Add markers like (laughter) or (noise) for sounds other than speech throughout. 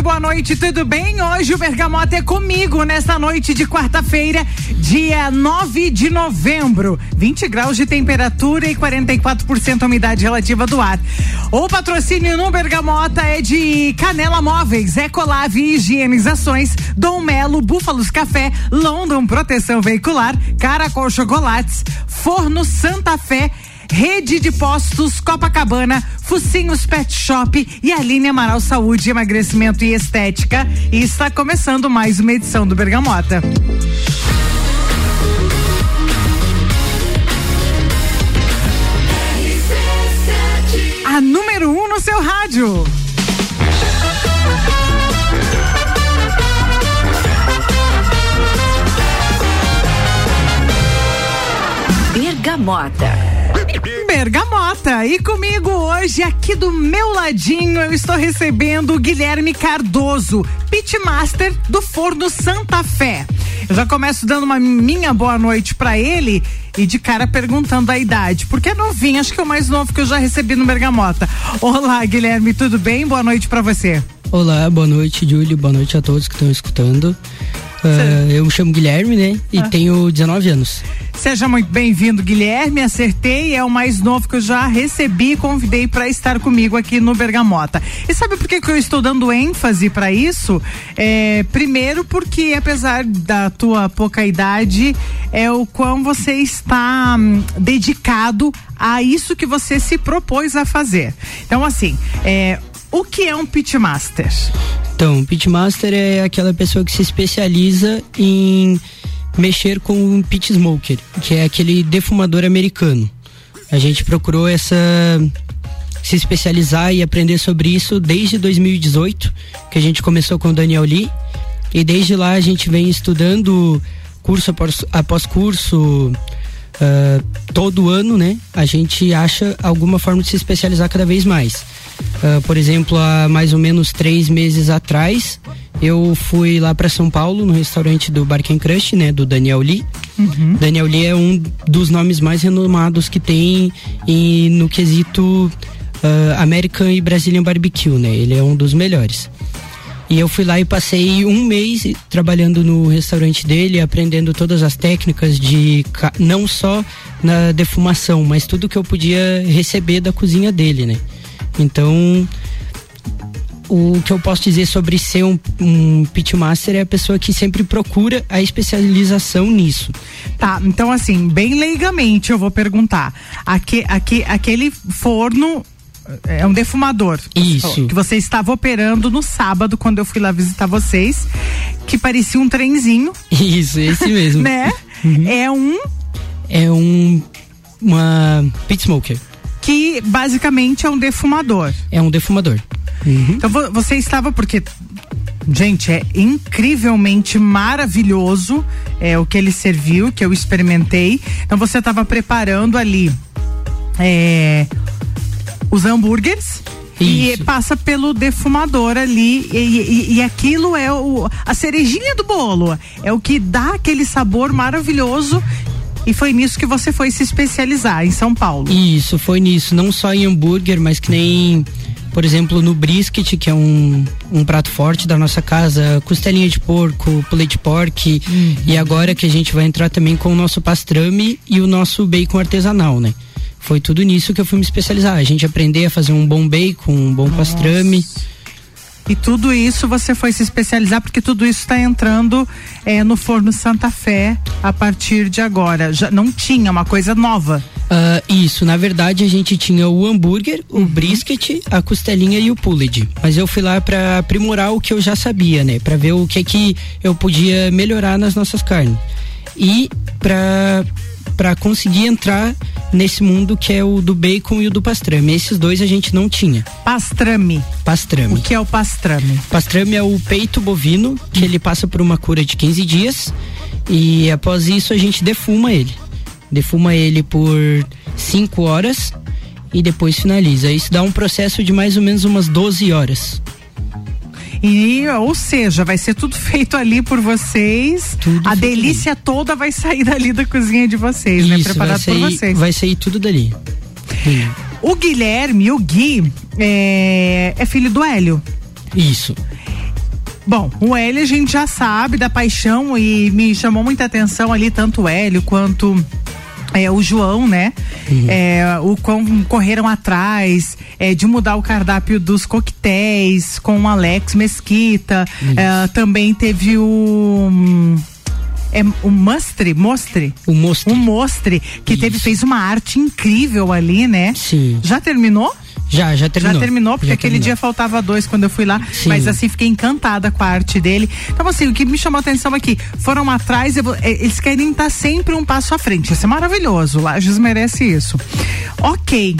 muito boa noite, tudo bem? Hoje o Bergamota é comigo nesta noite de quarta-feira, dia 9 de novembro. 20 graus de temperatura e 44% umidade relativa do ar. O patrocínio no Bergamota é de Canela Móveis, Ecolave Higienizações, Dom Melo, Búfalos Café, London Proteção Veicular, Caracol Chocolates, Forno Santa Fé Rede de Postos Copacabana, Focinhos Pet Shop e Aline Amaral Saúde, Emagrecimento e Estética. E está começando mais uma edição do Bergamota. A número um no seu rádio. Bergamota. Bergamota. E comigo hoje, aqui do meu ladinho, eu estou recebendo o Guilherme Cardoso, pitmaster do Forno Santa Fé. Eu já começo dando uma minha boa noite para ele e de cara perguntando a idade, porque é novinho, acho que é o mais novo que eu já recebi no Bergamota. Olá, Guilherme, tudo bem? Boa noite para você. Olá, boa noite, Júlio. Boa noite a todos que estão escutando. Uh, eu me chamo Guilherme, né? E ah. tenho 19 anos. Seja muito bem-vindo, Guilherme. Acertei, é o mais novo que eu já recebi e convidei para estar comigo aqui no Bergamota. E sabe por que, que eu estou dando ênfase para isso? É, primeiro, porque apesar da tua pouca idade, é o quão você está hum, dedicado a isso que você se propôs a fazer. Então, assim, é, o que é um pitmaster? Então, pitmaster é aquela pessoa que se especializa em mexer com um pit smoker, que é aquele defumador americano. A gente procurou essa se especializar e aprender sobre isso desde 2018, que a gente começou com o Daniel Lee. E desde lá a gente vem estudando curso após, após curso, uh, todo ano, né? A gente acha alguma forma de se especializar cada vez mais. Uh, por exemplo, há mais ou menos três meses atrás, eu fui lá para São Paulo, no restaurante do Barken Crush, né, do Daniel Lee. Uhum. Daniel Lee é um dos nomes mais renomados que tem e no quesito uh, American e Brazilian Barbecue, né? Ele é um dos melhores. E eu fui lá e passei um mês trabalhando no restaurante dele, aprendendo todas as técnicas de não só na defumação, mas tudo que eu podia receber da cozinha dele, né? Então, o que eu posso dizer sobre ser um, um pitmaster é a pessoa que sempre procura a especialização nisso. Tá, então assim, bem leigamente eu vou perguntar. Aque, aque, aquele forno é um defumador. Isso. Que você estava operando no sábado, quando eu fui lá visitar vocês, que parecia um trenzinho. Isso, esse (laughs) mesmo. né? Uhum. É um. É um. Uma pit smoker que basicamente é um defumador. É um defumador. Uhum. Então você estava porque Gente, é incrivelmente maravilhoso é, o que ele serviu, que eu experimentei. Então você estava preparando ali é, os hambúrgueres. Isso. E passa pelo defumador ali e, e, e, aquilo é o, a cerejinha do bolo. É o que dá aquele sabor maravilhoso e foi nisso que você foi se especializar em São Paulo. Isso, foi nisso. Não só em hambúrguer, mas que nem, por exemplo, no brisket, que é um, um prato forte da nossa casa, costelinha de porco, plate pork. Uhum. E agora que a gente vai entrar também com o nosso pastrame e o nosso bacon artesanal, né? Foi tudo nisso que eu fui me especializar. A gente aprender a fazer um bom bacon, um bom Nossa. pastrame. E tudo isso você foi se especializar porque tudo isso está entrando é, no forno Santa Fé a partir de agora. Já não tinha uma coisa nova. Uh, isso, na verdade a gente tinha o hambúrguer, o uhum. brisket, a costelinha e o pulled. Mas eu fui lá para aprimorar o que eu já sabia, né? Para ver o que que eu podia melhorar nas nossas carnes. E para para conseguir entrar nesse mundo que é o do bacon e o do pastrame. Esses dois a gente não tinha. Pastrame. Pastrame. O que é o pastrame? Pastrame é o peito bovino, que ele passa por uma cura de 15 dias e após isso a gente defuma ele. Defuma ele por 5 horas e depois finaliza. Isso dá um processo de mais ou menos umas 12 horas. E, ou seja, vai ser tudo (laughs) feito ali por vocês. Tudo a delícia ali. toda vai sair dali da cozinha de vocês, né? Isso, né? Preparado sair, por vocês. Vai sair tudo dali. Sim. O Guilherme, o Gui, é, é filho do Hélio. Isso. Bom, o Hélio a gente já sabe da paixão e me chamou muita atenção ali, tanto o Hélio quanto é, o João, né? Uhum. É, o quão correram atrás é, de mudar o cardápio dos coquetéis com o Alex Mesquita. É, também teve o. Hum, é o Mostre, Mostre. O Mostre. O Mostre, que Isso. teve, fez uma arte incrível ali, né? Sim. Já terminou? Já, já terminou. Já terminou, porque já aquele terminou. dia faltava dois quando eu fui lá. Sim. Mas assim, fiquei encantada com a arte dele. Então, assim, o que me chamou a atenção aqui, foram atrás, é, eles querem estar sempre um passo à frente. Isso é maravilhoso. Lages merece isso. Ok.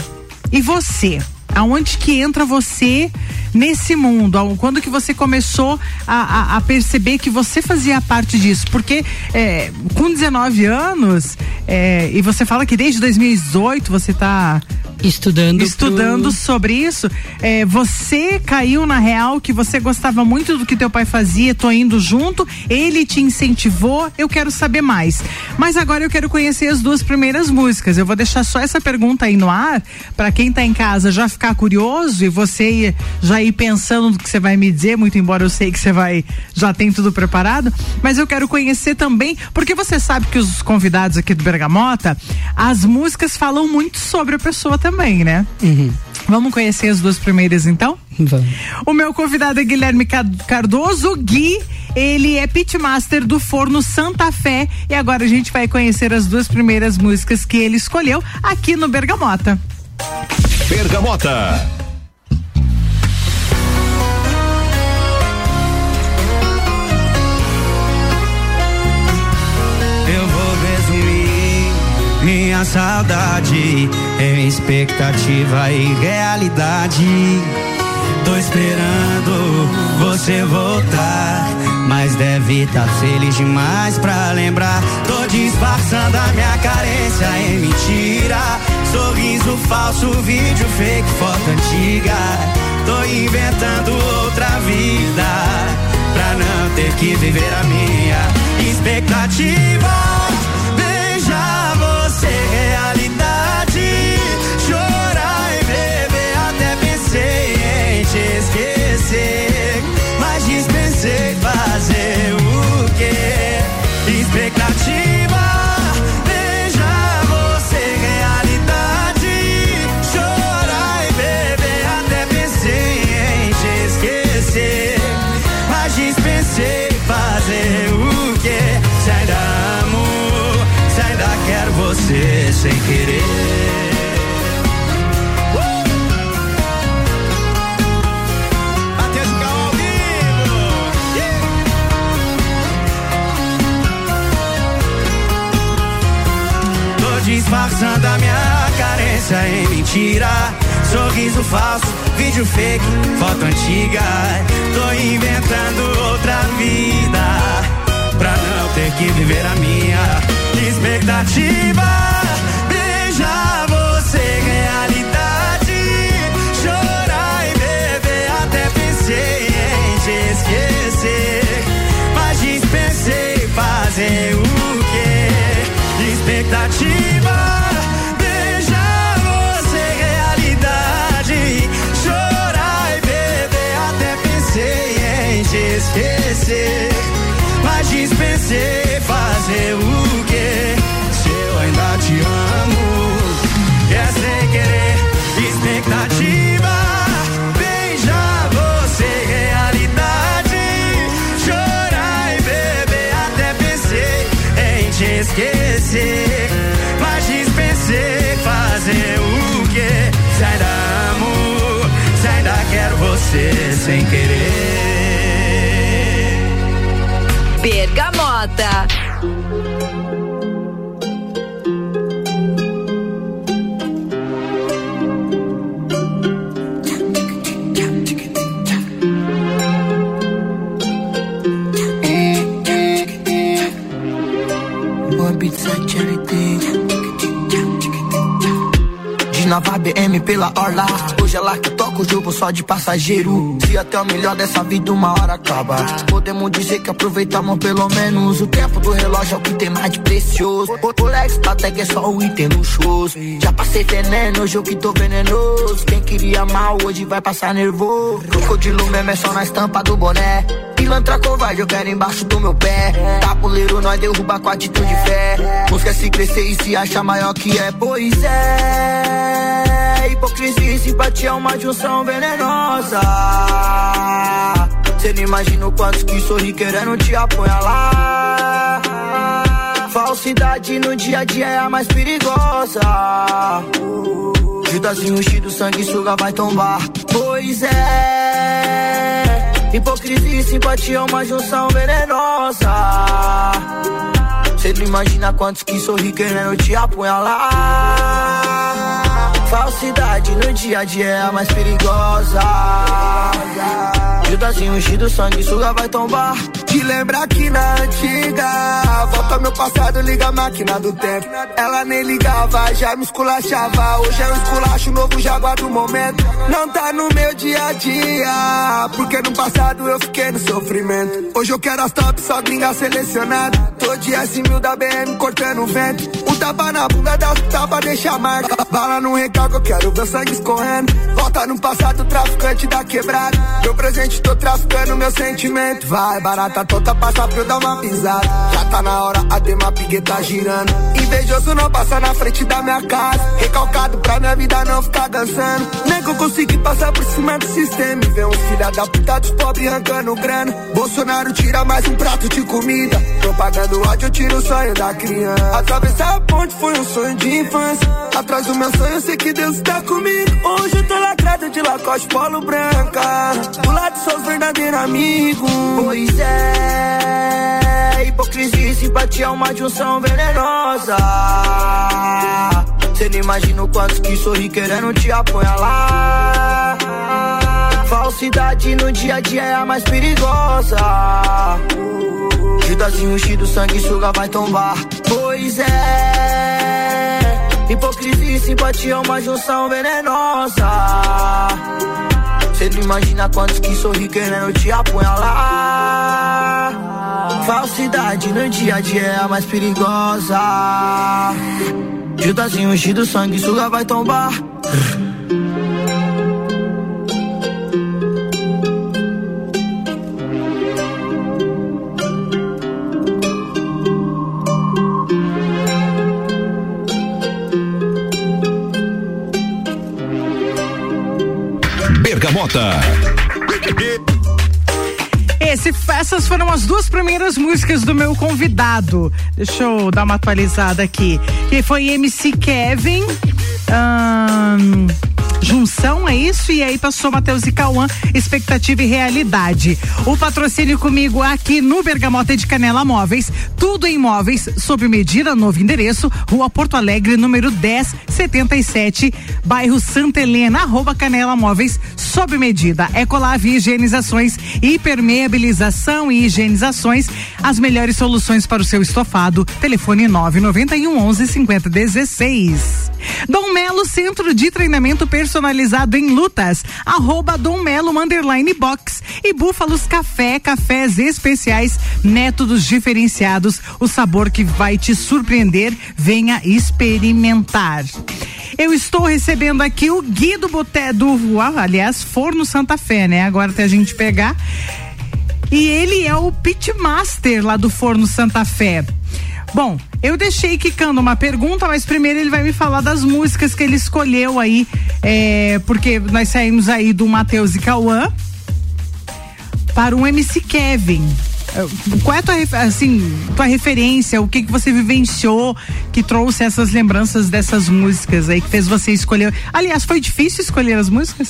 E você? Aonde que entra você nesse mundo? Quando que você começou a, a, a perceber que você fazia parte disso? Porque é, com 19 anos, é, e você fala que desde 2018 você está estudando estudando pro... sobre isso é, você caiu na real que você gostava muito do que teu pai fazia tô indo junto ele te incentivou eu quero saber mais mas agora eu quero conhecer as duas primeiras músicas eu vou deixar só essa pergunta aí no ar para quem tá em casa já ficar curioso e você já ir pensando no que você vai me dizer muito embora eu sei que você vai já tem tudo preparado mas eu quero conhecer também porque você sabe que os convidados aqui do Bergamota as músicas falam muito sobre a pessoa também também, né? Uhum. Vamos conhecer as duas primeiras então? Vamos. O meu convidado é Guilherme Cardoso, Gui. Ele é pitmaster do Forno Santa Fé e agora a gente vai conhecer as duas primeiras músicas que ele escolheu aqui no Bergamota. Bergamota. Saudade em expectativa e realidade. Tô esperando você voltar, mas deve estar tá feliz demais pra lembrar. Tô disfarçando a minha carência em mentira. Sorriso falso, vídeo fake, foto antiga. Tô inventando outra vida pra não ter que viver a minha expectativa ser realidade. Chorar e beber, até pensei em te esquecer. Mas dispensei sem querer. disfarçando a minha carência em mentira. Sorriso falso, vídeo fake, foto antiga. Tô inventando outra vida pra não ter que viver a minha expectativa. Fazer sem querer. Bergamota. nova BM pela orla. Hoje é lá que jogo só de passageiro. Se até o melhor dessa vida uma hora acaba. Podemos dizer que aproveitamos pelo menos o tempo do relógio é o que tem mais de precioso. O Lex até é só o item luxuoso. Já passei veneno, hoje eu que tô venenoso. Quem queria mal hoje vai passar nervoso. Crocodilo mesmo é só na estampa do boné pilantra covarde, eu quero embaixo do meu pé. Tapuleiro, nós derruba com atitude de fé. Busca se crescer e se achar maior que é, pois é. E simpatia é uma junção venenosa. Cê não imagina o quanto que sorri querendo te apunhalar. Falsidade no dia a dia é a mais perigosa. Judazinho enchido, sangue suga vai tombar. Pois é. Hipocrisia e simpatia é uma junção venenosa. Cê não imagina quantos que sorri querendo te apunhalar. Falsidade no dia a dia é a mais perigosa. Judazinho ungido, sangue suga vai tombar. Te lembra que na antiga Volta meu passado, liga a máquina do tempo. Ela nem ligava, já me esculachava. Hoje é um esculacho novo, já guardo o momento. Não tá no meu dia a dia Porque no passado eu fiquei no sofrimento. Hoje eu quero as top, só gringa selecionada. Tô de S mil da BM cortando o vento tapa na bunda da tapa deixa a marca Bala no recalque, eu quero ver sangue escorrendo Volta no passado, traficante da quebrada Meu presente, tô traficando meu sentimento Vai, barata toda passa pra eu dar uma pisada. Já tá na hora, a Dema Pigue tá girando. Invejoso não passa na frente da minha casa. Recalcado pra minha vida não ficar dançando. Nem que eu consegui passar por cima do sistema. E ver uns da puta dos pobres arrancando grana. Bolsonaro tira mais um prato de comida. Propagando ódio, eu tiro o sonho da criança. Atravessar ponte foi um sonho de infância. Atrás do meu sonho, eu sei que Deus está comigo. Hoje eu tô lacrado de Lacoste Polo Branca. Do lado seus verdadeiros amigos. Pois é, hipocrisia e simpatia é uma junção venenosa. Cê não imagina o quanto que sorri querendo te apunhalar. Falsidade no dia a dia é a mais perigosa. Judazinho ungido, sangue suga vai tombar. Pois é, hipocrisia e simpatia é uma junção venenosa. Cê não imagina quantos que sorri querendo te apunhalar. Falsidade no dia a dia é a mais perigosa. Judazinho ungido, sangue suga vai tombar. Bergamota. Esse, essas foram as duas primeiras músicas do meu convidado. Deixa eu dar uma atualizada aqui. Que foi MC Kevin. ahn, Junção, é isso? E aí passou Matheus e Cauã, expectativa e realidade. O patrocínio comigo aqui no Bergamota de Canela Móveis, tudo em móveis, sob medida, novo endereço, Rua Porto Alegre, número 1077, bairro Santa Helena, arroba Canela Móveis, sob medida. Ecolave Higienizações, hipermeabilização e higienizações, as melhores soluções para o seu estofado. Telefone 991 11 50 16. Dom Melo Centro de Treinamento Personalizado em Lutas, arroba Dom Melo Underline Box e Búfalos Café, cafés especiais, métodos diferenciados, o sabor que vai te surpreender, venha experimentar. Eu estou recebendo aqui o Gui do Boté do, ah, aliás, Forno Santa Fé, né? Agora até a gente pegar. E ele é o pitmaster lá do Forno Santa Fé. Bom, eu deixei quicando uma pergunta, mas primeiro ele vai me falar das músicas que ele escolheu aí, é, porque nós saímos aí do Matheus e Cauã para o MC Kevin. É, Qual é a tua, assim, tua referência? O que, que você vivenciou que trouxe essas lembranças dessas músicas aí, que fez você escolher? Aliás, foi difícil escolher as músicas?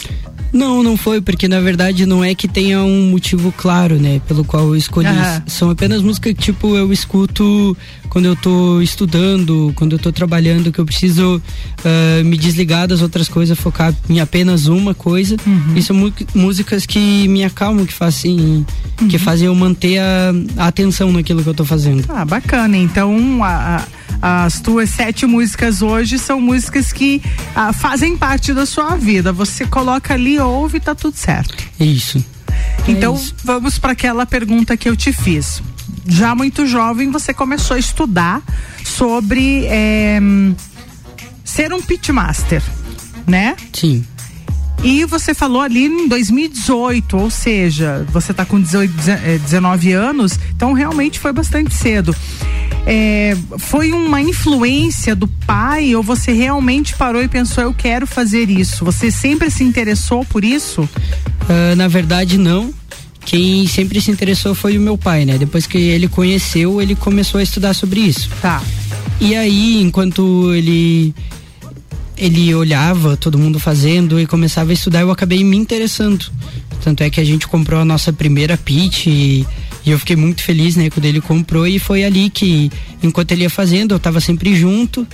Não, não foi, porque na verdade não é que tenha um motivo claro, né, pelo qual eu escolhi. Aham. São apenas músicas que, tipo, eu escuto quando eu tô estudando, quando eu tô trabalhando, que eu preciso ah, me desligar das outras coisas, focar em apenas uma coisa. E são mu- músicas que me acalmam, que fazem, que fazem eu manter a atenção naquilo que eu tô fazendo. Ah, bacana. Então, a- a- as tuas sete músicas hoje são músicas que ah, fazem parte da sua vida. Você coloca ali, ouve e tá tudo certo. É isso. Então, É isso. vamos para aquela pergunta que eu te fiz. Já muito jovem, você começou a estudar sobre eh, ser um pitmaster, né? Sim. E você falou ali em 2018, ou seja, você está com 18, 19 anos, então realmente foi bastante cedo. É, foi uma influência do pai ou você realmente parou e pensou, eu quero fazer isso? Você sempre se interessou por isso? Uh, na verdade, não. Quem sempre se interessou foi o meu pai, né? Depois que ele conheceu, ele começou a estudar sobre isso. Tá. E aí, enquanto ele ele olhava todo mundo fazendo e começava a estudar, eu acabei me interessando. Tanto é que a gente comprou a nossa primeira pitch e, e eu fiquei muito feliz, né, quando ele comprou e foi ali que, enquanto ele ia fazendo, eu estava sempre junto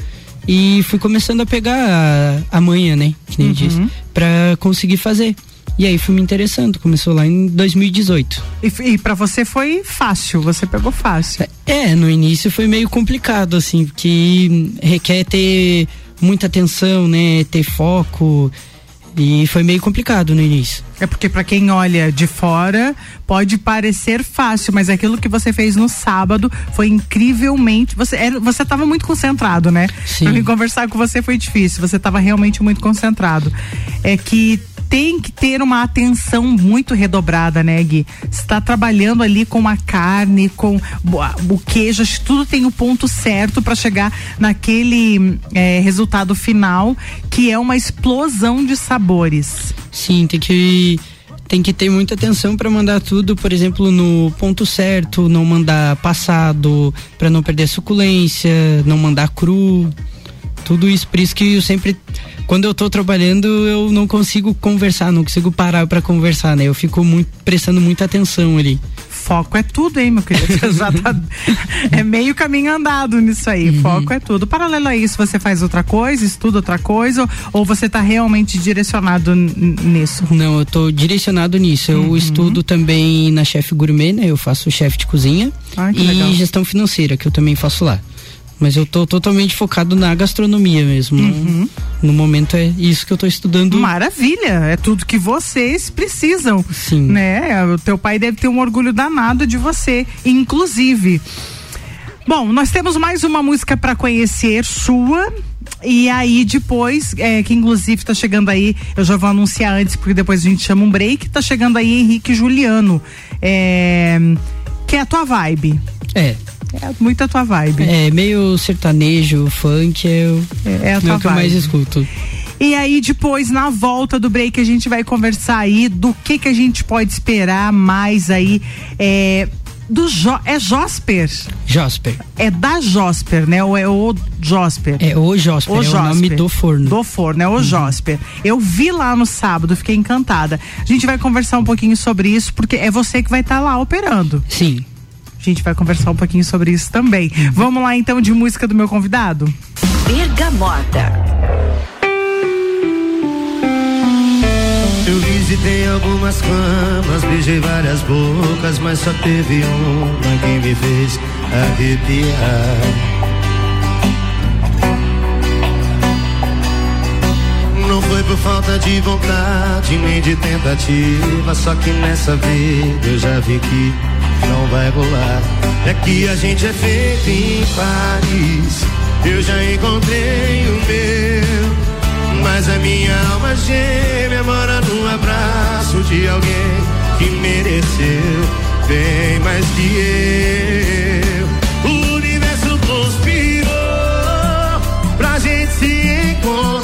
e fui começando a pegar a, a manha, né, que nem uhum. disse, pra conseguir fazer. E aí fui me interessando, começou lá em 2018. E, e para você foi fácil, você pegou fácil. É, no início foi meio complicado, assim, porque requer ter muita atenção, né? Ter foco. E foi meio complicado no início. É porque para quem olha de fora pode parecer fácil, mas aquilo que você fez no sábado foi incrivelmente. Você era, você estava muito concentrado, né? Sim. Pra mim conversar com você foi difícil. Você estava realmente muito concentrado. É que tem que ter uma atenção muito redobrada, né, Gui? Está trabalhando ali com a carne, com o queijo, tudo tem o ponto certo para chegar naquele é, resultado final, que é uma explosão de sabores. Sim, tem que tem que ter muita atenção para mandar tudo, por exemplo, no ponto certo, não mandar passado, para não perder suculência, não mandar cru. Tudo isso, por isso que eu sempre quando eu tô trabalhando, eu não consigo conversar, não consigo parar para conversar, né? Eu fico muito prestando muita atenção ali. Foco é tudo, hein, meu querido? (laughs) Tá, é meio caminho andado nisso aí. Uhum. Foco é tudo. Paralelo a isso, você faz outra coisa, estuda outra coisa, ou você tá realmente direcionado nisso? Não, eu tô direcionado nisso. Eu uhum. estudo também na chefe gourmet, né? Eu faço chefe de cozinha Ai, e legal. gestão financeira, que eu também faço lá. Mas eu tô totalmente focado na gastronomia mesmo. Uhum. No, no, momento é isso que eu tô estudando. Maravilha! É tudo que vocês precisam. Sim. Né? O teu pai deve ter um orgulho danado de você, inclusive. Bom, nós temos mais uma música para conhecer sua. E aí depois, é, que inclusive tá chegando aí, eu já vou anunciar antes, porque depois a gente chama um break, tá chegando aí Henrique Juliano. É, que é a tua vibe. É. É muito a tua vibe. É, meio sertanejo, funk, é, é, é a tua é o que eu mais escuto. E aí depois na volta do break a gente vai conversar aí do que que a gente pode esperar mais aí é, do jo, é Josper. Josper. É da Josper, né? Ou é o Josper? É o Josper, o é Josper. o nome do forno. Do forno, é o uhum. Josper. Eu vi lá no sábado, fiquei encantada. A gente vai conversar um pouquinho sobre isso, porque é você que vai estar tá lá operando. Sim. A gente vai conversar um pouquinho sobre isso também. Vamos lá então de música do meu convidado? Bergamota. Eu visitei algumas camas, beijei várias bocas, mas só teve uma que me fez arrepiar. Não foi por falta de vontade nem de tentativa, só que nessa vida eu já vi que não vai rolar. É que a gente é feito em Paris. Eu já encontrei o meu. Mas a minha alma gêmea mora no abraço de alguém que mereceu bem mais que eu. O universo conspirou pra gente se encontrar.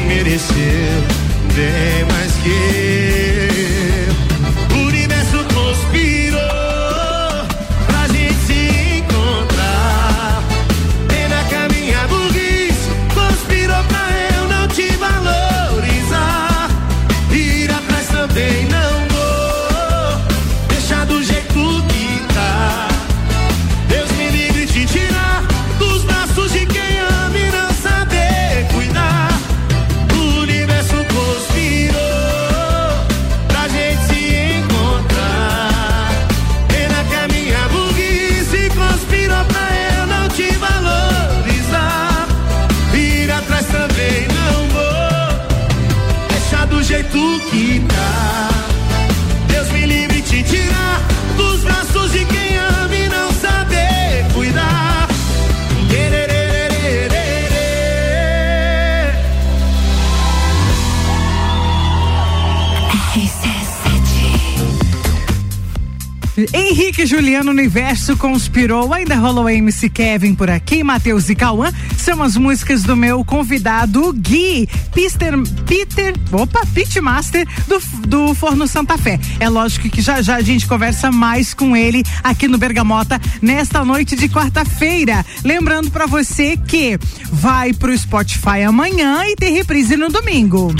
Mereceu bem mais que Henrique Juliano Universo conspirou. Ainda rolou MC Kevin por aqui, Matheus e Cauã. São as músicas do meu convidado Gui, Peter, Peter, opa, Pitmaster do, do Forno Santa Fé. É lógico que já já a gente conversa mais com ele aqui no Bergamota nesta noite de quarta-feira. Lembrando para você que vai pro Spotify amanhã e tem reprise no domingo.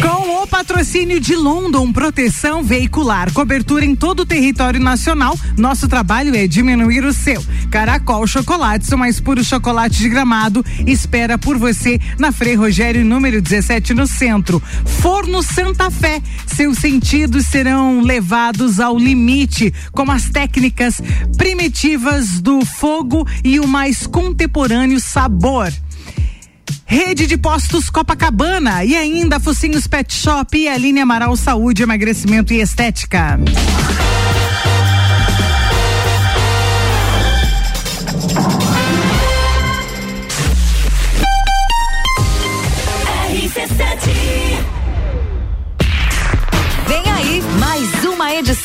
Com o patrocínio de London Proteção Veicular, cobertura em todo o território nacional, nosso trabalho é diminuir o seu. Caracol Chocolates, o mais puro chocolate de gramado, espera por você na Frei Rogério, número 17, no centro. Forno Santa Fé, seus sentidos serão levados ao limite com as técnicas primitivas do fogo e o mais contemporâneo sabor. Rede de Postos Copacabana e ainda Focinhos Pet Shop e a linha Amaral Saúde, Emagrecimento e Estética.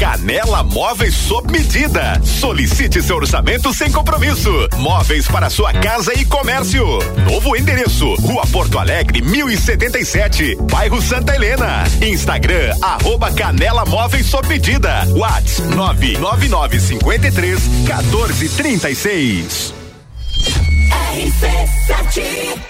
Canela Móveis sob medida. Solicite seu orçamento sem compromisso. Móveis para sua casa e comércio. Novo endereço: Rua Porto Alegre, 1077, bairro Santa Helena. Instagram: arroba Canela Móveis sob medida. Whats 99953 1436. RC7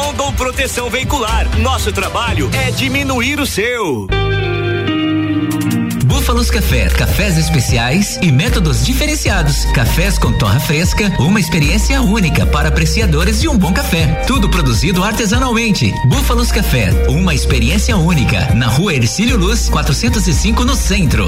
Proteção Veicular. Nosso trabalho é diminuir o seu. Búfalos Café, cafés especiais e métodos diferenciados. Cafés com torra fresca, uma experiência única para apreciadores de um bom café. Tudo produzido artesanalmente. Búfalos Café, uma experiência única. Na rua Ercílio Luz, 405 no centro.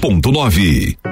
ponto nove.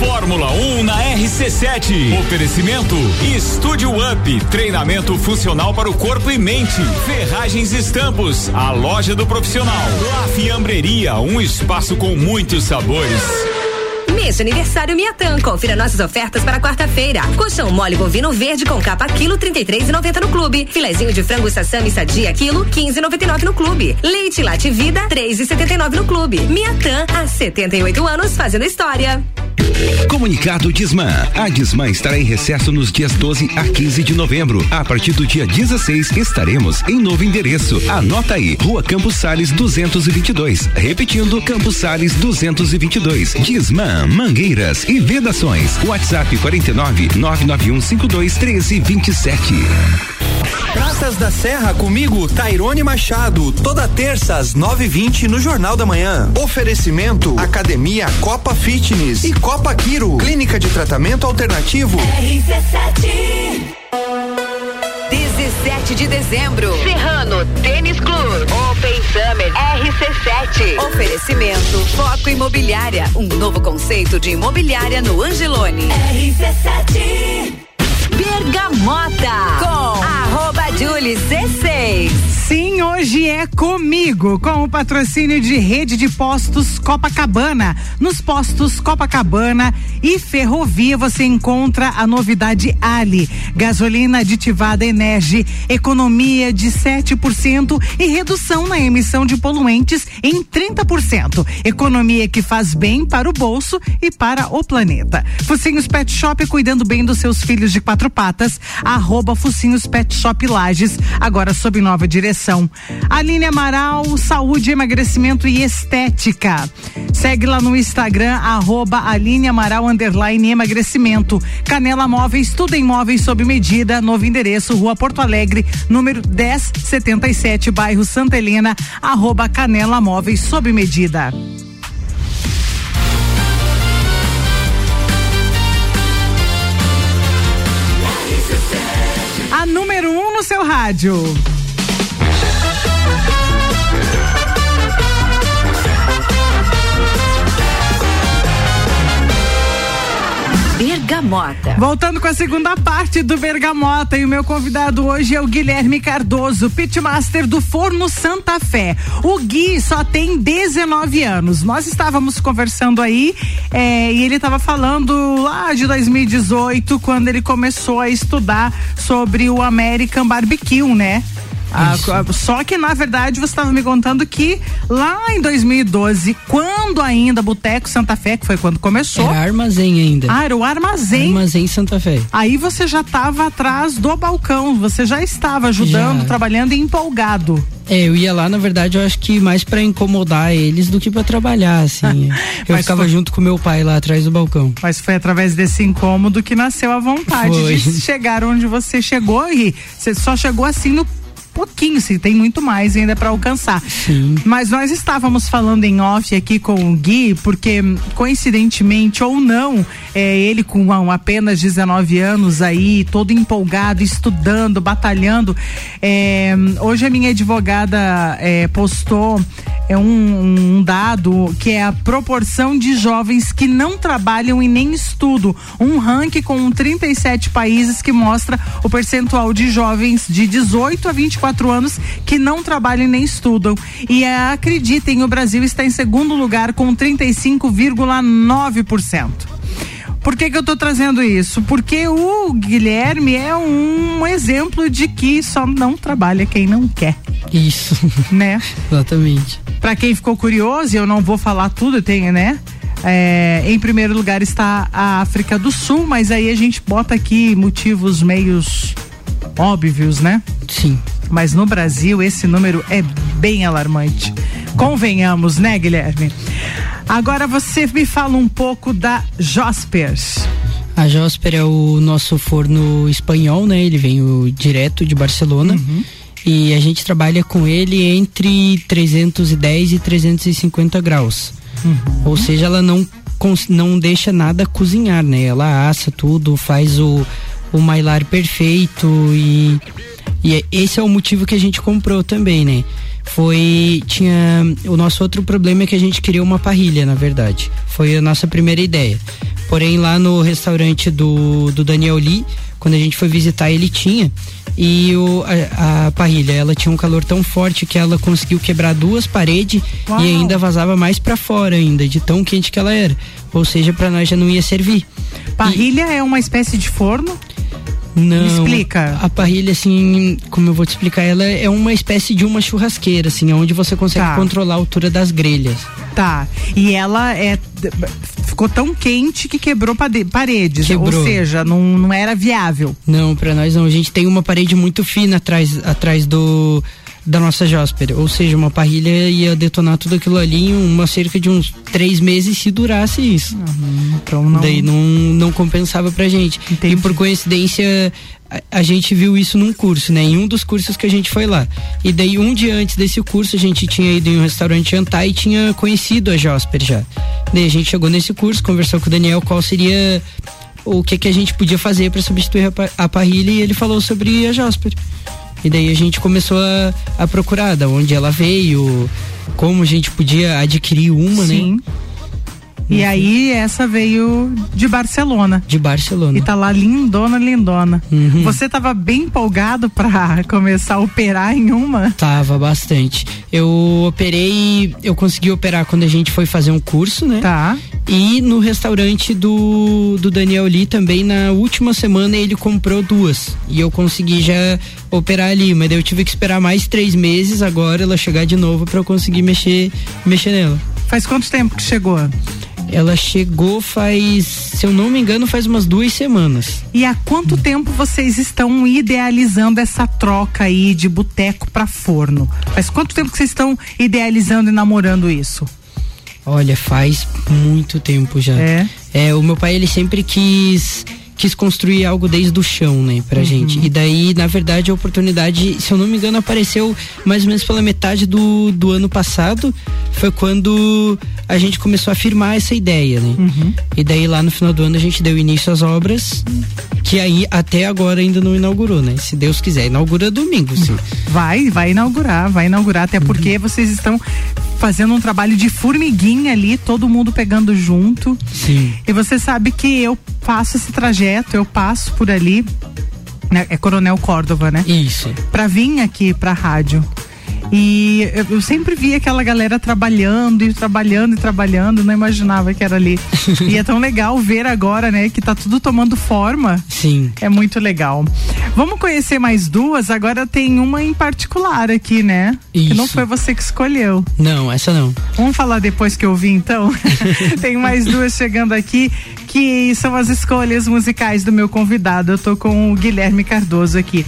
Fórmula 1 um na RC7. Oferecimento Estúdio Up, treinamento funcional para o corpo e mente. Ferragens Estampos, a loja do profissional. La Fiambreria, um espaço com muitos sabores. Mês de aniversário Miatan. Confira nossas ofertas para quarta-feira. Colchão mole bovino verde com capa quilo 33,90 no clube. Filezinho de frango sassami sadia quilo 15,99 no clube. Leite Late Vida 3,79 no clube. Miatan há 78 anos fazendo história. Comunicado Disman. A Disman estará em recesso nos dias 12 a 15 de novembro. A partir do dia 16 estaremos em novo endereço. Anota aí, Rua Campos Sales 222. Repetindo, Campos Sales 222. Disman, Mangueiras e Vedações. WhatsApp 49 991 52 13 27. Praças da Serra comigo, Tairone Machado, toda terça às 9:20 no Jornal da Manhã. Oferecimento Academia Copa Fitness e Copa Quiro, Clínica de Tratamento Alternativo. RC7 17 de dezembro. Serrano Tênis Clube. Open Summer RC7. Oferecimento Foco Imobiliária. Um novo conceito de imobiliária no Angelone. RC7. Bergamota. Com arroba Julie C6. Sim, hoje é comigo, com o patrocínio de rede de postos Copacabana. Nos postos Copacabana e Ferrovia você encontra a novidade Ali. Gasolina aditivada Energy, economia de 7% e redução na emissão de poluentes em 30%. Economia que faz bem para o bolso e para o planeta. Focinhos Pet Shop cuidando bem dos seus filhos de quatro patas. Arroba Focinhos Pet Shop Lages, agora sob nova direção. Aline Amaral, saúde, emagrecimento e estética. Segue lá no Instagram, arroba Aline Amaral, underline emagrecimento. Canela Móveis, tudo em móveis sob medida, novo endereço, Rua Porto Alegre, número 1077, bairro Santa Helena, arroba Canela Móveis sob medida. Seu rádio. Bergamota. Voltando com a segunda parte do Bergamota e o meu convidado hoje é o Guilherme Cardoso, pitmaster do Forno Santa Fé. O Gui só tem 19 anos. Nós estávamos conversando aí é, e ele estava falando lá de 2018 quando ele começou a estudar sobre o American Barbecue, né? Ah, só que na verdade você estava me contando que lá em 2012, quando ainda Boteco Santa Fé, que foi quando começou. Era armazém ainda. Ah, era o armazém. Armazém Santa Fé. Aí você já estava atrás do balcão, você já estava ajudando, já. trabalhando e empolgado. É, eu ia lá, na verdade, eu acho que mais para incomodar eles do que para trabalhar, assim. (laughs) eu ficava foi... junto com meu pai lá atrás do balcão. Mas foi através desse incômodo que nasceu a vontade foi. de chegar onde você chegou e você só chegou assim no pouquinho, se tem muito mais ainda para alcançar. Sim. Mas nós estávamos falando em off aqui com o Gui, porque coincidentemente ou não, é, ele com um, apenas 19 anos aí, todo empolgado, estudando, batalhando. É, hoje a minha advogada é, postou é um, um, dado que é a proporção de jovens que não trabalham e nem estudam. Um ranking com 37 países que mostra o percentual de jovens de 18 a 24 anos que não trabalham e nem estudam. E é, acreditem, o Brasil está em segundo lugar com 35,9%. Por que, que eu estou trazendo isso? Porque o Guilherme é um exemplo de que só não trabalha quem não quer. Isso. (laughs) Né? Exatamente. Para quem ficou curioso, eu não vou falar tudo, tem, né? É, em primeiro lugar está a África do Sul, mas aí a gente bota aqui motivos meios óbvios, né? Sim. Mas no Brasil esse número é bem alarmante. Convenhamos, né, Guilherme? Agora você me fala um pouco da Jospers. A Josper é o nosso forno espanhol, né? Ele vem direto de Barcelona. Uhum. E a gente trabalha com ele entre 310 e 350 graus. Uhum. Ou seja, ela não, não deixa nada cozinhar, né? Ela assa tudo, faz o, o mailar perfeito e, e esse é o motivo que a gente comprou também, né? Foi. Tinha. O nosso outro problema é que a gente queria uma parrilha, na verdade. Foi a nossa primeira ideia. Porém, lá no restaurante do, do Daniel Lee, quando a gente foi visitar, ele tinha. E o, a, a, parrilha, ela tinha um calor tão forte que ela conseguiu quebrar duas paredes Uau. e ainda vazava mais para fora ainda, de tão quente que ela era. Ou seja, para nós já não ia servir. Parrilha e, é uma espécie de forno? Não. Me explica. A parrilha, assim, como eu vou te explicar, ela é uma espécie de uma churrasqueira, assim, onde você consegue tá. controlar a altura das grelhas. Tá. E ela é ficou tão quente que quebrou paredes. Quebrou. Ou seja, não, não era viável. Não, para nós não. A gente tem uma parede muito fina atrás, atrás do da nossa Josper. Ou seja, uma parrilha ia detonar tudo aquilo ali em uma cerca de uns três meses se durasse isso. Uhum, então não... Daí não, não compensava pra gente. Entendi. E por coincidência, a, a, gente viu isso num curso, né? Em um dos cursos que a gente foi lá. E daí, um dia antes desse curso, a gente tinha ido em um restaurante jantar e tinha conhecido a Josper já. Daí a gente chegou nesse curso, conversou com o Daniel qual seria o que que a gente podia fazer para substituir a, a parrilha e ele falou sobre a Josper. E daí a gente começou a, a procurar da onde ela veio, como a gente podia adquirir uma, Sim. né? E aí essa veio de Barcelona. De Barcelona. E tá lá lindona, lindona. Uhum. Você tava bem empolgado para (laughs) começar a operar em uma? Tava bastante. Eu operei, eu consegui operar quando a gente foi fazer um curso, né? Tá. E no restaurante do, do Daniel Lee também na última semana ele comprou duas. E eu consegui já operar ali, mas daí eu tive que esperar mais três meses agora ela chegar de novo para eu conseguir mexer, mexer nela. Faz quanto tempo que chegou? Ela chegou faz, se eu não me engano, faz umas duas semanas. E há quanto tempo vocês estão idealizando essa troca aí de boteco para forno? Faz quanto tempo que vocês estão idealizando e namorando isso? Olha, faz muito tempo já. É. É, o meu pai ele sempre quis quis construir algo desde o chão, né, pra uhum. gente. E daí, na verdade, a oportunidade, se eu não me engano, apareceu mais ou menos pela metade do, do ano passado. Foi quando a gente começou a firmar essa ideia, né? Uhum. E daí, lá no final do ano, a gente deu início às obras, que aí até agora ainda não inaugurou, né? Se Deus quiser, inaugura domingo, sim. Vai, vai inaugurar, vai inaugurar, até porque vocês estão fazendo um trabalho de formiguinha ali, todo mundo pegando junto. Sim. E você sabe que eu faço esse trajeto, eu passo por ali, né? é Coronel Córdova, né? Isso. Pra vir aqui pra rádio. E eu- sempre via aquela galera trabalhando e trabalhando e trabalhando, não imaginava que era ali. (laughs) e é tão legal ver agora, né, que tá tudo tomando forma. Sim. É muito legal. Vamos conhecer mais duas? Agora tem uma em particular aqui, né? Que não Isso. foi você que escolheu. Não, essa não. Vamos falar depois que eu vi, então. (laughs) (laughs) Tem mais duas chegando aqui, que são as escolhas musicais do meu convidado. Eu tô com o Guilherme Cardoso aqui.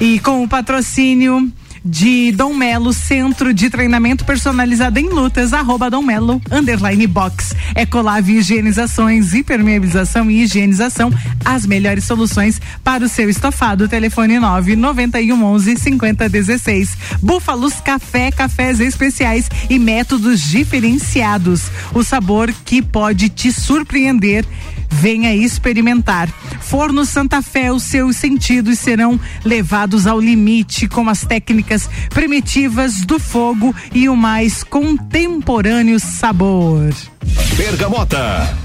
E com o patrocínio de Dom Melo, Centro de Treinamento Personalizado em Lutas, arroba Dom Melo, underline box. Ecolave Higienizações, Hipermeabilização e Higienização, as melhores soluções para o seu estofado. Telefone 991 11 5016. Búfalos Café, cafés especiais e métodos diferenciados. O sabor que pode te surpreender. Venha experimentar. Forno Santa Fé, os seus sentidos serão levados ao limite com as técnicas primitivas do fogo e o mais contemporâneo sabor. Bergamota.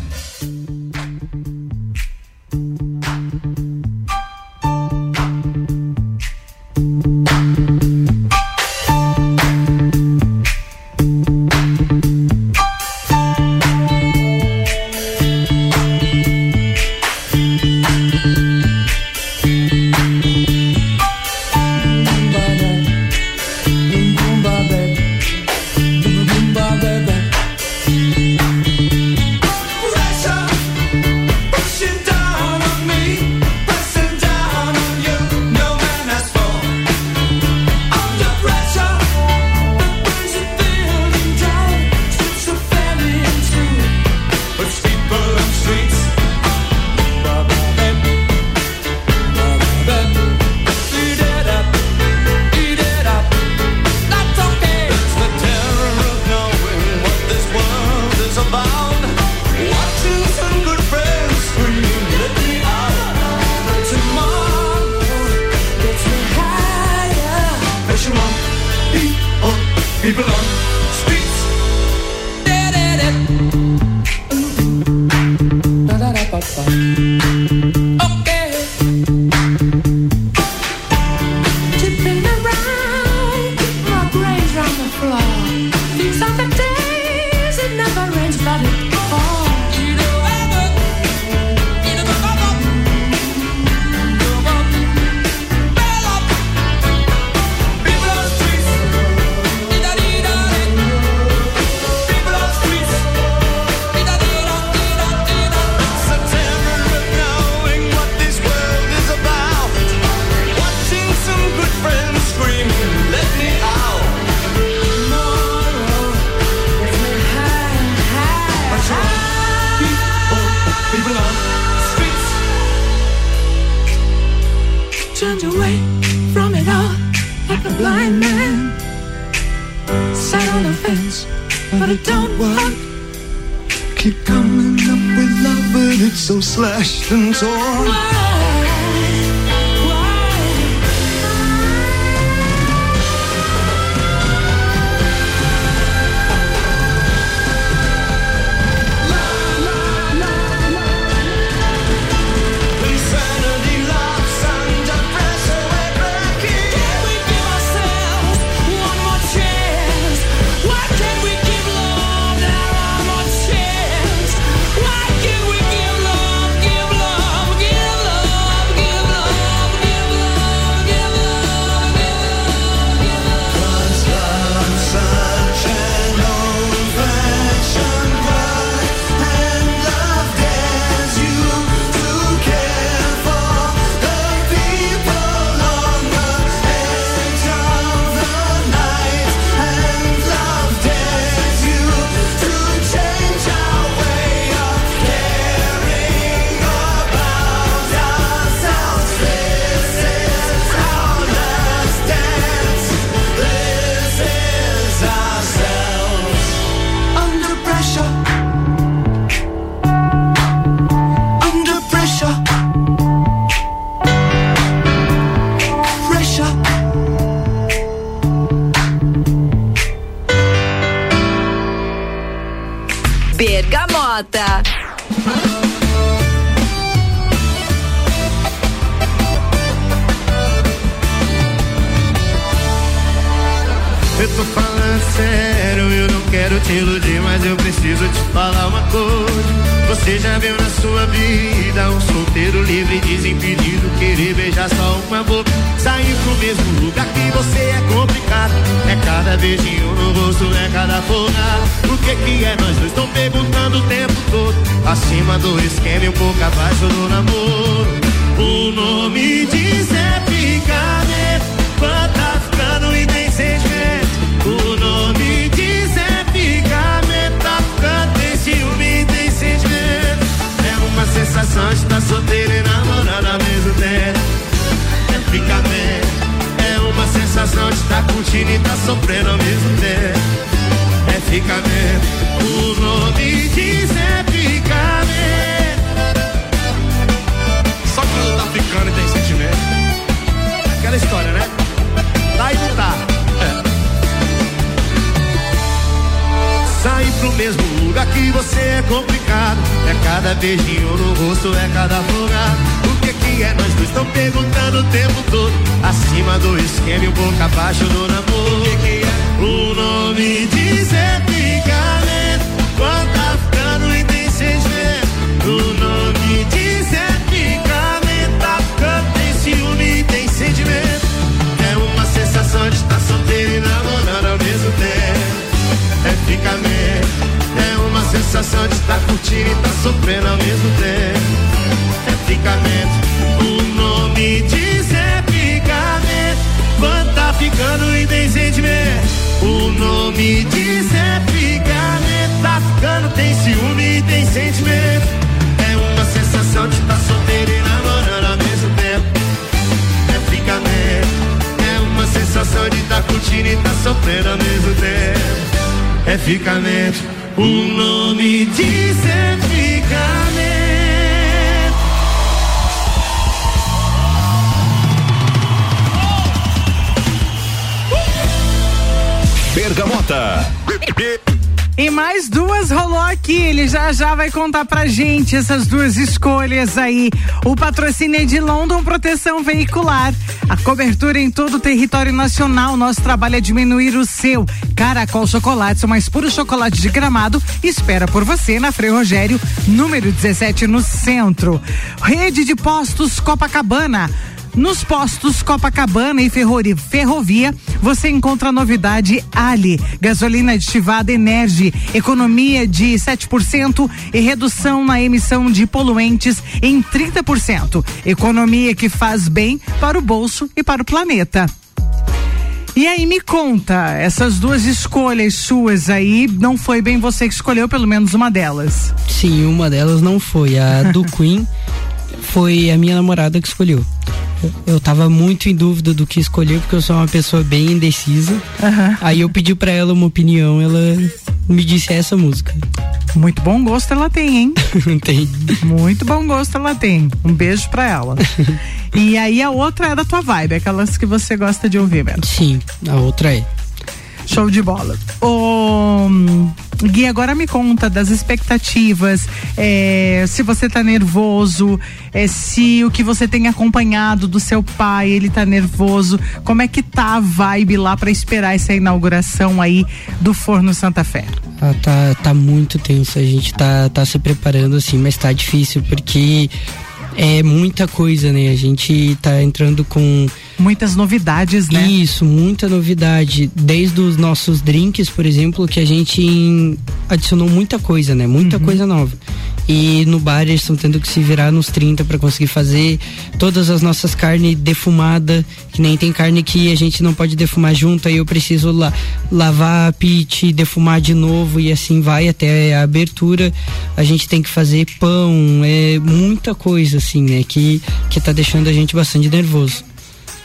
生先。Sensação de estar curtindo e estar sofrendo ao mesmo tempo. É ficamento, o nome diz é ficamento. Quando tá ficando e tem sentimento, o nome diz é ficamento. Tá ficando, tem ciúme e tem sentimento. É uma sensação de estar solteiro e namorando ao mesmo tempo. É ficamento, é uma sensação de estar curtindo e estar sofrendo ao mesmo tempo é ficamento. O nome diz é ficamento. Bergamota. E mais duas rolou aqui, ele já já vai contar pra gente essas duas escolhas aí. O patrocínio é de London Proteção Veicular. A cobertura em todo o território nacional. Nosso trabalho é diminuir o seu. Caracol Chocolate, o mais puro chocolate de gramado, espera por você na Frei Rogério, número 17, no centro. Rede de Postos Copacabana. Nos postos Copacabana e Ferrovia, você encontra a novidade Ali, gasolina aditivada Energy, economia de 7% e redução na emissão de poluentes em 30%. Economia que faz bem para o bolso e para o planeta. E aí me conta, essas duas escolhas suas aí, não foi bem você que escolheu pelo menos uma delas? Sim, uma delas não foi. A do (laughs) Queen foi a minha namorada que escolheu. Eu tava muito em dúvida do que escolher, porque eu sou uma pessoa bem indecisa. Uhum. Aí eu pedi para ela uma opinião, ela me disse essa música. Muito bom gosto ela tem, hein? (laughs) tem. Muito bom gosto ela tem. Um beijo pra ela. (laughs) e aí a outra é da tua vibe, aquelas que você gosta de ouvir mesmo. Sim, a outra é. Show de bola. Ô, Gui, agora me conta das expectativas, é, se você tá nervoso, é, se o que você tem acompanhado do seu pai, ele tá nervoso, como é que tá a vibe lá para esperar essa inauguração aí do Forno Santa Fé? Ah, tá, tá muito tenso, a gente tá, tá se preparando assim, mas tá difícil porque é muita coisa, né? A gente tá entrando com muitas novidades, né? Isso, muita novidade. Desde os nossos drinks, por exemplo, que a gente adicionou muita coisa, né? Muita uhum. coisa nova. E no bar eles estão tendo que se virar nos 30 para conseguir fazer todas as nossas carnes defumadas, que nem tem carne que a gente não pode defumar junto, aí eu preciso la lavar a pit, defumar de novo e assim vai até a abertura. A gente tem que fazer pão, é muita coisa assim, né, que que tá deixando a gente bastante nervoso.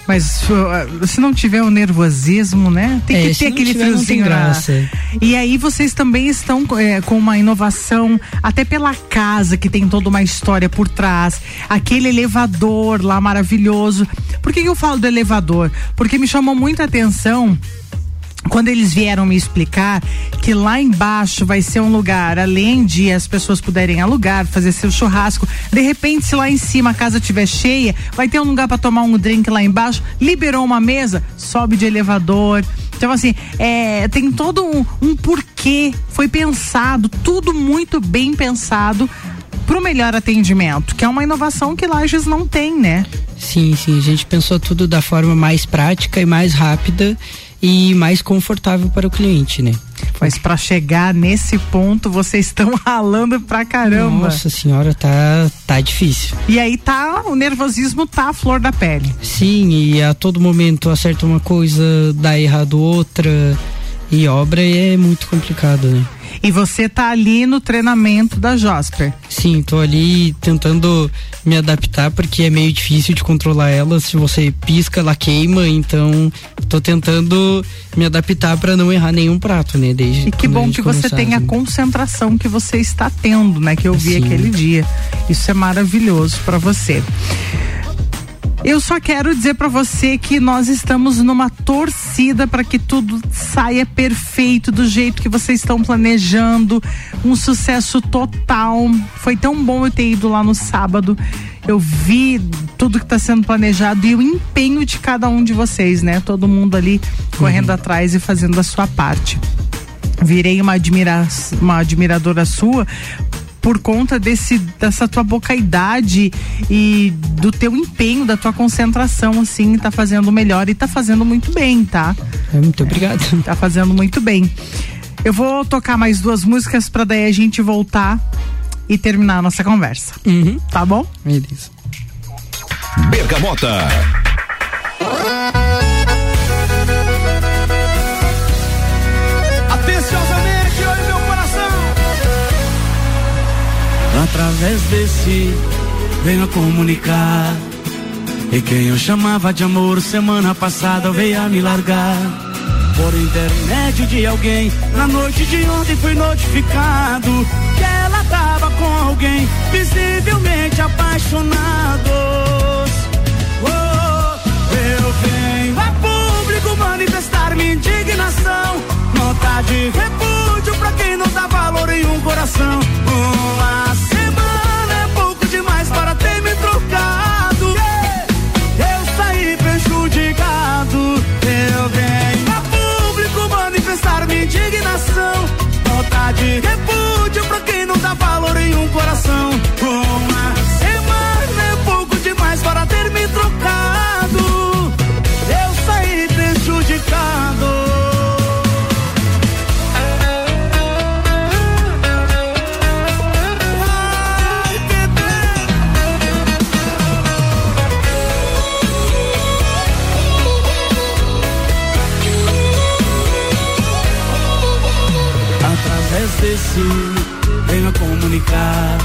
Mas uh, se não tiver o nervosismo, né? Tem que É, ter se não aquele friozinho graça. E aí vocês também estão é, com uma inovação, até pela casa, que tem toda uma história por trás. Aquele elevador lá maravilhoso. Por que, que eu falo do elevador? Porque me chamou muita atenção quando eles vieram me explicar que lá embaixo vai ser um lugar, além de as pessoas puderem alugar, fazer seu churrasco, de repente, se lá em cima a casa estiver cheia, vai ter um lugar para tomar um drink lá embaixo, liberou uma mesa, sobe de elevador. Então, assim, é, tem todo um, um porquê, foi pensado, tudo muito bem pensado para o melhor atendimento, que é uma inovação que Lages não tem, né? Sim, sim, a gente pensou tudo da forma mais prática e mais rápida e mais confortável para o cliente, né? Mas para chegar nesse ponto, vocês estão (laughs) ralando pra caramba. Nossa senhora, tá tá difícil. E aí tá, o nervosismo tá a flor da pele. Sim, e a todo momento acerta uma coisa, dá errado outra. E obra é muito complicado, né? E você tá ali no treinamento da Josper. Sim, tô ali tentando me adaptar porque é meio difícil de controlar ela. Se você pisca, ela queima, então tô tentando me adaptar para não errar nenhum prato, né? Desde e que bom que você tem a concentração que você está tendo, né? Que eu vi Sim. aquele dia. Isso é maravilhoso para você. Eu só quero dizer para você que nós estamos numa torcida para que tudo saia perfeito do jeito que vocês estão planejando, um sucesso total. Foi tão bom eu ter ido lá no sábado. Eu vi tudo que está sendo planejado e o empenho de cada um de vocês, né? Todo mundo ali correndo uhum. atrás e fazendo a sua parte virei uma, admira uma admiradora sua por conta desse dessa tua bocaidade e do teu empenho, da tua concentração, assim, tá fazendo melhor e tá fazendo muito bem, tá? É, muito obrigado. É, tá fazendo muito bem. Eu vou tocar mais duas músicas para daí a gente voltar e terminar a nossa conversa. Uhum. Tá bom? Beleza. Bergamota. Através desse venho comunicar. E quem eu chamava de amor semana passada veio a me largar. Por intermédio de alguém Na noite de ontem fui notificado Que ela tava com alguém Visivelmente apaixonados. Oh, Eu venho a público manifestar minha indignação Nota de repúdio pra quem não dá valor em um coração Uma de repúdio pra quem não dá valor em um coração. Uma semana é pouco demais para ter me trocado. Eu saí prejudicado. Desse venho a comunicar.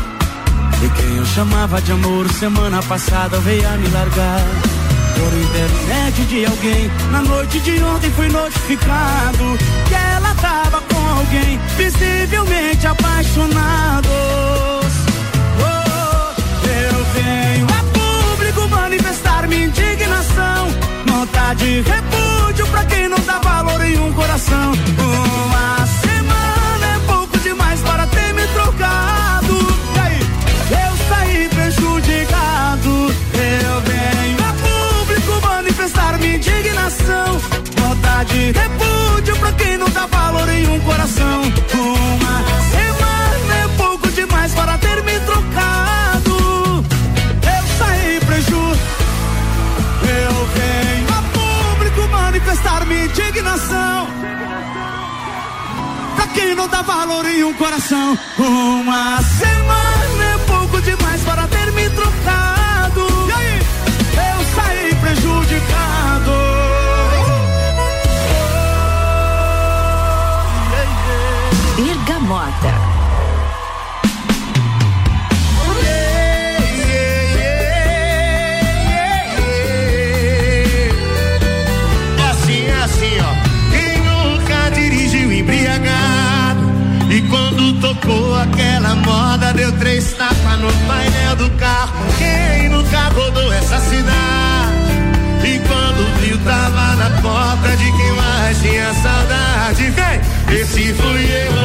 E quem eu chamava de amor semana passada veio a me largar. Por intermédio de alguém, na noite de ontem fui notificado que ela tava com alguém, visivelmente apaixonados. Oh, eu venho a público manifestar minha indignação. Nota de repúdio pra quem não dá valor em um coração. Uma repúdio pra quem não dá valor em um coração. Uma semana é pouco demais para ter me trocado. Eu saí preju, eu venho a público manifestar minha indignação. Pra quem não dá valor em um coração. Uma semana é pouco demais para ter me trocado. E aí? Eu saí prejudicado. Tocou aquela moda, deu três tapas no painel do carro. Quem nunca rodou essa cidade? E quando viu, tava na porta de quem mais tinha saudade. Vem, esse fui eu.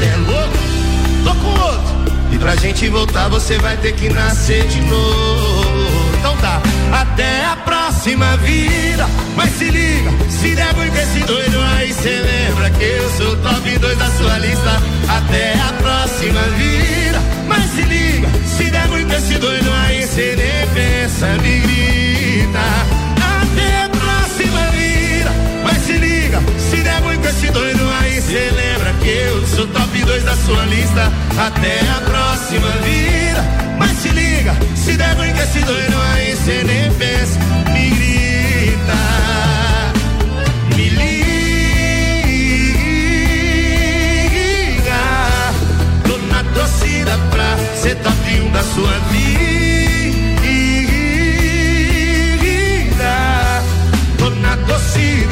Dizendo cê é louco, tô com outro. E pra gente voltar você vai ter que nascer de novo. Então tá, até a próxima vida. Mas se liga, se der muito esse doido aí, cê lembra que eu sou top 2 da sua lista. Até a próxima vida. Mas se liga, se der muito esse doido aí, cê nem pensa, me grita. Até a próxima vida. Mas se liga, se der muito esse doido aí, cê lembra que eu sou top 2 da sua lista. Até a próxima vida. Mas se liga, se der muito esse doido aí, cê nem pensa, me grita. Me liga. Tô na torcida pra ser top 1 da sua vida.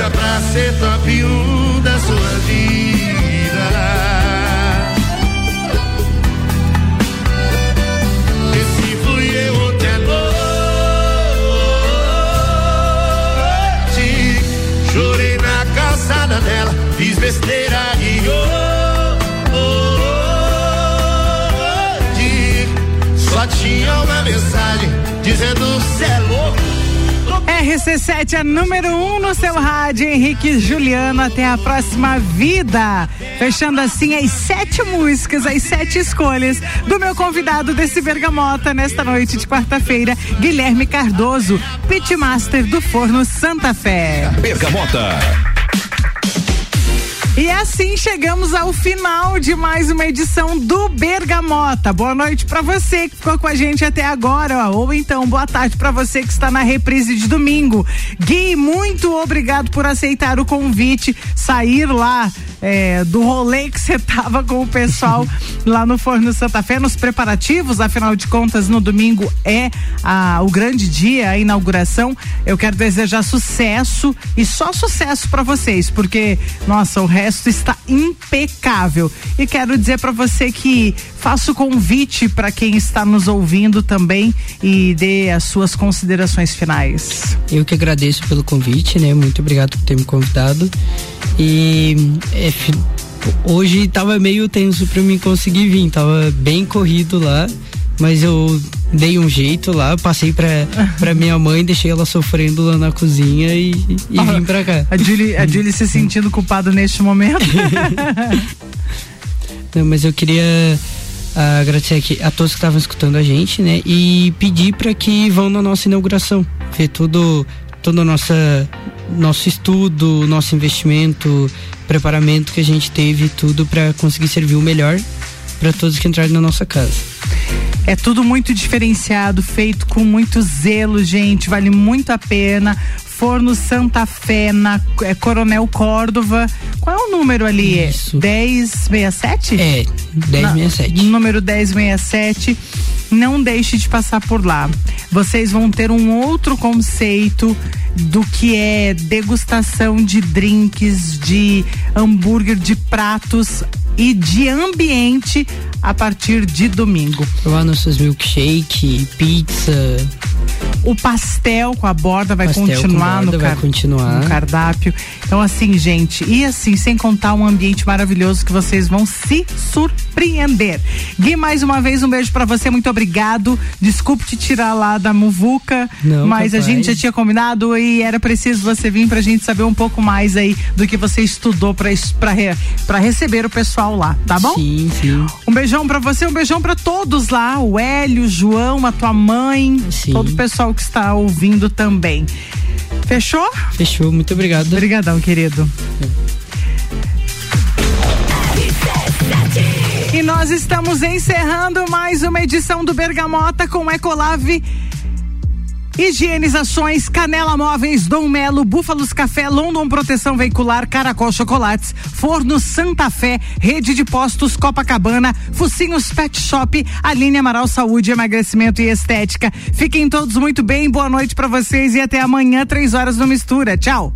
Torcida pra ser top 1 da sua vida. Esse fui eu ontem à noite. Chorei na calçada dela, fiz besteira e hoje só tinha uma mensagem dizendo cê é louco. RC7 é número 1 um no seu rádio, Henrique Juliano. Até a próxima vida. Fechando assim as sete músicas, as sete escolhas do meu convidado desse Bergamota nesta noite de quarta-feira, Guilherme Cardoso, pitmaster do Forno Santa Fé. Bergamota. E assim chegamos ao final de mais uma edição do Bergamota. Boa noite para você que ficou com a gente até agora, ó. ou então boa tarde para você que está na reprise de domingo. Gui, muito obrigado por aceitar o convite, sair lá é, do rolê que você tava com o pessoal (laughs) lá no Forno Santa Fé, nos preparativos, afinal de contas, no domingo é a, o grande dia, a inauguração. Eu quero desejar sucesso e só sucesso para vocês, porque, nossa, o resto está impecável. E quero dizer para você que faço convite para quem está nos ouvindo também e dê as suas considerações finais. Eu que agradeço pelo convite, né? Muito obrigado por ter me convidado. E é, hoje tava meio tenso para mim conseguir vir, tava bem corrido lá, mas eu dei um jeito lá, passei pra, pra minha mãe, deixei ela sofrendo lá na cozinha e, e vim pra cá. A Julie, a Julie se sentindo culpada neste momento. (laughs) Não, mas eu queria ah, agradecer aqui a todos que estavam escutando a gente, né? E pedir para que vão na nossa inauguração, ver tudo, todo o nossa nosso estudo, nosso investimento, preparamento que a gente teve, tudo para conseguir servir o melhor para todos que entrarem na nossa casa. É tudo muito diferenciado, feito com muito zelo, gente. Vale muito a pena. Forno Santa Fé, na é, Coronel Córdova. Qual é o número ali? Isso. 1067? É, 1067. Na- número 1067. Não deixe de passar por lá. Vocês vão ter um outro conceito do que é degustação de drinks, de hambúrguer, de pratos e de ambiente a partir de domingo. Provar nossos milkshake, pizza. O pastel com a borda vai Pastel continuar borda no, vai continuar. no cardápio. Então, assim, gente, e assim, sem contar um ambiente maravilhoso que vocês vão se surpreender. Gui, mais uma vez, um beijo pra você, muito obrigado. Desculpe te tirar lá da muvuca, Não, mas a gente já tinha combinado e era preciso você vir pra gente saber um pouco mais aí do que você estudou re- pra receber o pessoal lá, tá bom? Sim, sim. Um beijão pra você, um beijão pra todos lá, o Hélio, o João, a tua mãe, todo o pessoal que está ouvindo também. Fechou? Fechou, muito obrigado. Obrigadão, querido. E nós estamos encerrando mais uma edição do Bergamota com Ecolave. Higienizações, Canela Móveis, Dom Melo, Búfalos Café, London Proteção Veicular, Caracol Chocolates, Forno Santa Fé, Rede de Postos Copacabana, Focinhos Pet Shop, Aline Amaral Saúde, Emagrecimento e Estética. Fiquem todos muito bem, boa noite pra vocês e até amanhã, três horas no Mistura. Tchau.